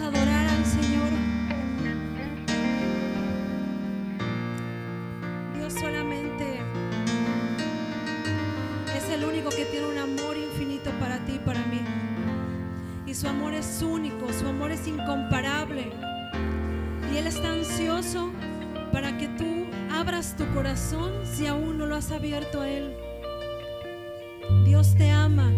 adorar al Señor. Dios solamente es el único que tiene un amor infinito para ti y para mí. Y su amor es único, su amor es incomparable. Y Él está ansioso para que tú abras tu corazón si aún no lo has abierto a Él. Dios te ama.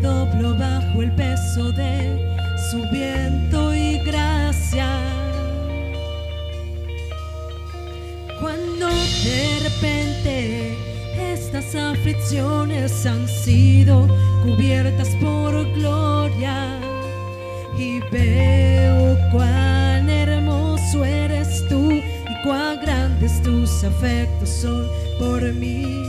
doblo bajo el peso de su viento y gracia. Cuando de repente estas aflicciones han sido cubiertas por gloria y veo cuán hermoso eres tú y cuán grandes tus afectos son por mí.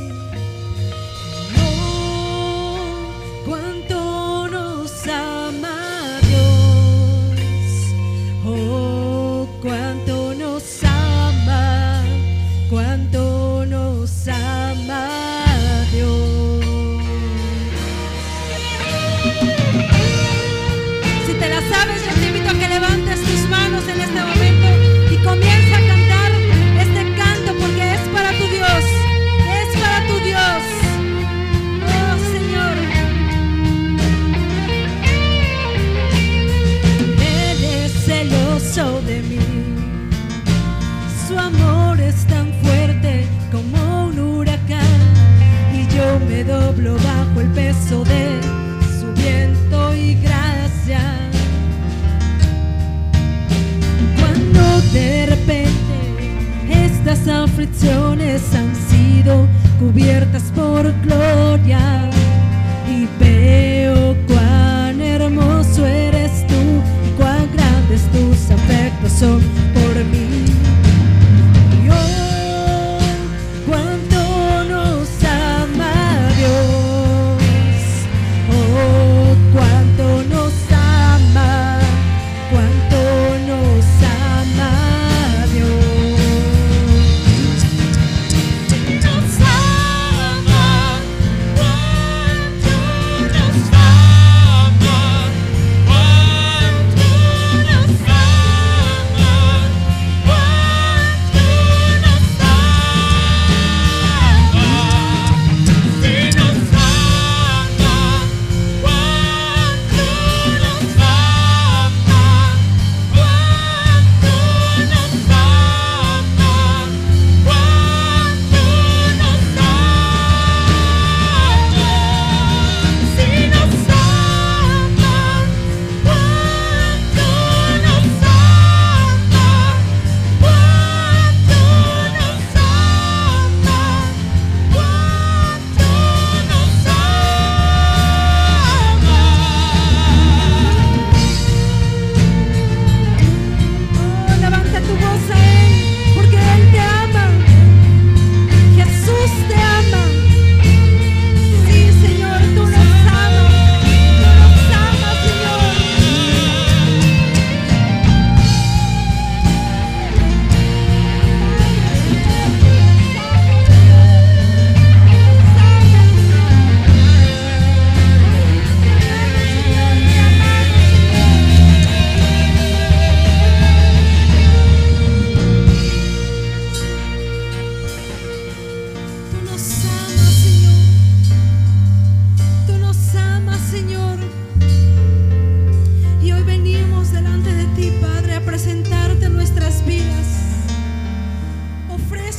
han sido cubiertas por gloria.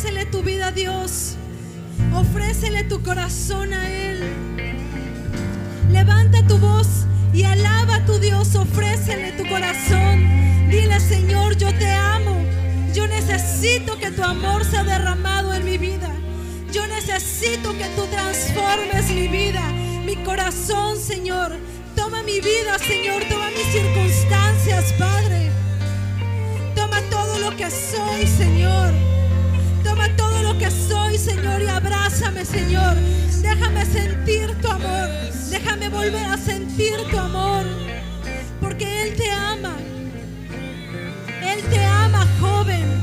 Ofrécele tu vida a Dios. Ofrécele tu corazón a Él. Levanta tu voz y alaba a tu Dios. Ofrécele tu corazón. Dile, Señor, yo te amo. Yo necesito que tu amor sea derramado en mi vida. Yo necesito que tú transformes mi vida, mi corazón, Señor. Toma mi vida, Señor. Toma mis circunstancias, Padre. Toma todo lo que soy, Señor. Toma todo lo que soy, Señor, y abrázame, Señor. Déjame sentir tu amor. Déjame volver a sentir tu amor. Porque Él te ama. Él te ama, joven.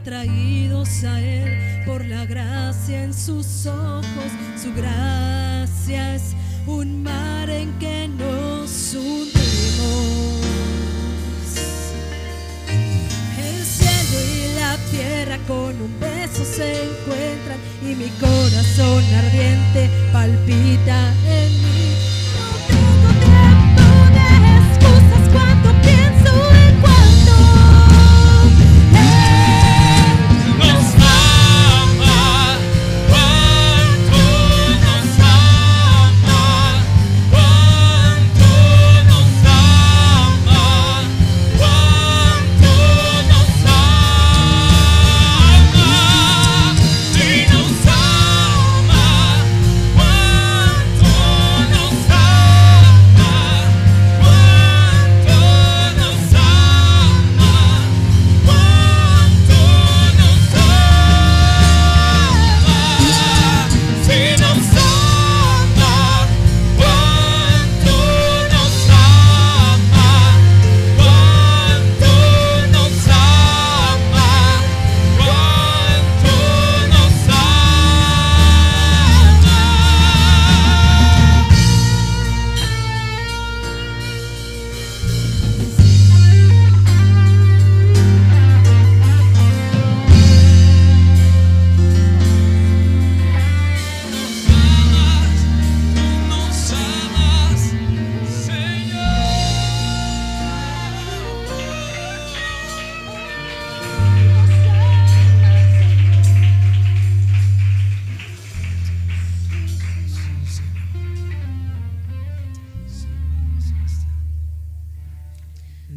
Atraídos a Él por la gracia en sus ojos. Su gracia es un mar en que nos hundimos. El cielo y la tierra con un beso se encuentran y mi corazón ardiente palpita